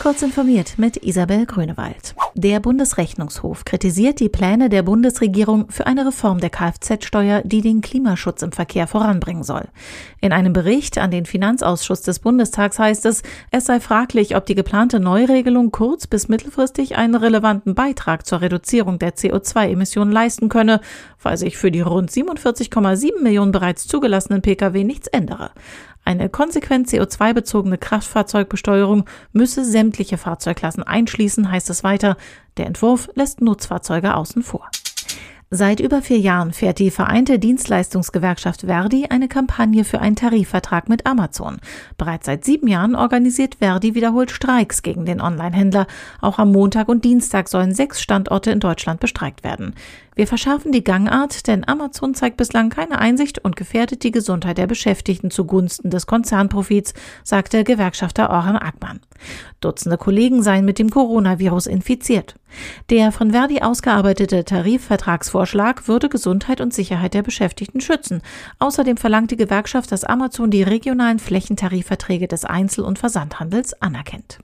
Kurz informiert mit Isabel Grünewald. Der Bundesrechnungshof kritisiert die Pläne der Bundesregierung für eine Reform der Kfz-Steuer, die den Klimaschutz im Verkehr voranbringen soll. In einem Bericht an den Finanzausschuss des Bundestags heißt es, es sei fraglich, ob die geplante Neuregelung kurz- bis mittelfristig einen relevanten Beitrag zur Reduzierung der CO2-Emissionen leisten könne, weil sich für die rund 47,7 Millionen bereits zugelassenen Pkw nichts ändere. Eine konsequent CO2-bezogene Kraftfahrzeugbesteuerung müsse sämtliche Fahrzeugklassen einschließen, heißt es weiter. Der Entwurf lässt Nutzfahrzeuge außen vor. Seit über vier Jahren fährt die Vereinte Dienstleistungsgewerkschaft Verdi eine Kampagne für einen Tarifvertrag mit Amazon. Bereits seit sieben Jahren organisiert Verdi wiederholt Streiks gegen den Online-Händler. Auch am Montag und Dienstag sollen sechs Standorte in Deutschland bestreikt werden. Wir verschärfen die Gangart, denn Amazon zeigt bislang keine Einsicht und gefährdet die Gesundheit der Beschäftigten zugunsten des Konzernprofits, sagte Gewerkschafter Orhan Akman. Dutzende Kollegen seien mit dem Coronavirus infiziert. Der von Verdi ausgearbeitete Tarifvertragsvorschlag würde Gesundheit und Sicherheit der Beschäftigten schützen. Außerdem verlangt die Gewerkschaft, dass Amazon die regionalen Flächentarifverträge des Einzel- und Versandhandels anerkennt.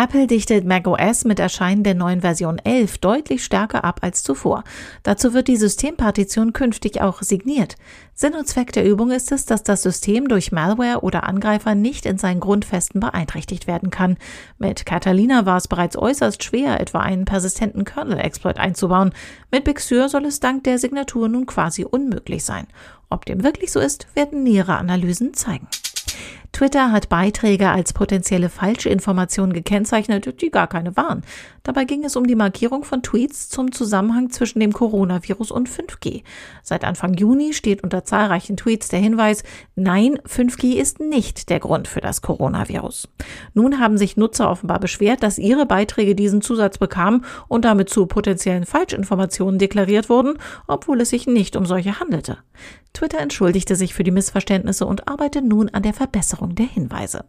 Apple dichtet macOS mit Erscheinen der neuen Version 11 deutlich stärker ab als zuvor. Dazu wird die Systempartition künftig auch signiert. Sinn und Zweck der Übung ist es, dass das System durch Malware oder Angreifer nicht in seinen Grundfesten beeinträchtigt werden kann. Mit Catalina war es bereits äußerst schwer, etwa einen persistenten Kernel-Exploit einzubauen. Mit Big Sur soll es dank der Signatur nun quasi unmöglich sein. Ob dem wirklich so ist, werden nähere Analysen zeigen. Twitter hat Beiträge als potenzielle Falschinformationen gekennzeichnet, die gar keine waren. Dabei ging es um die Markierung von Tweets zum Zusammenhang zwischen dem Coronavirus und 5G. Seit Anfang Juni steht unter zahlreichen Tweets der Hinweis, nein, 5G ist nicht der Grund für das Coronavirus. Nun haben sich Nutzer offenbar beschwert, dass ihre Beiträge diesen Zusatz bekamen und damit zu potenziellen Falschinformationen deklariert wurden, obwohl es sich nicht um solche handelte. Twitter entschuldigte sich für die Missverständnisse und arbeitet nun an der Verbesserung der Hinweise.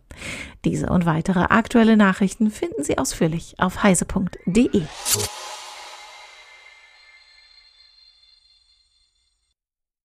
Diese und weitere aktuelle Nachrichten finden Sie ausführlich auf heise.de.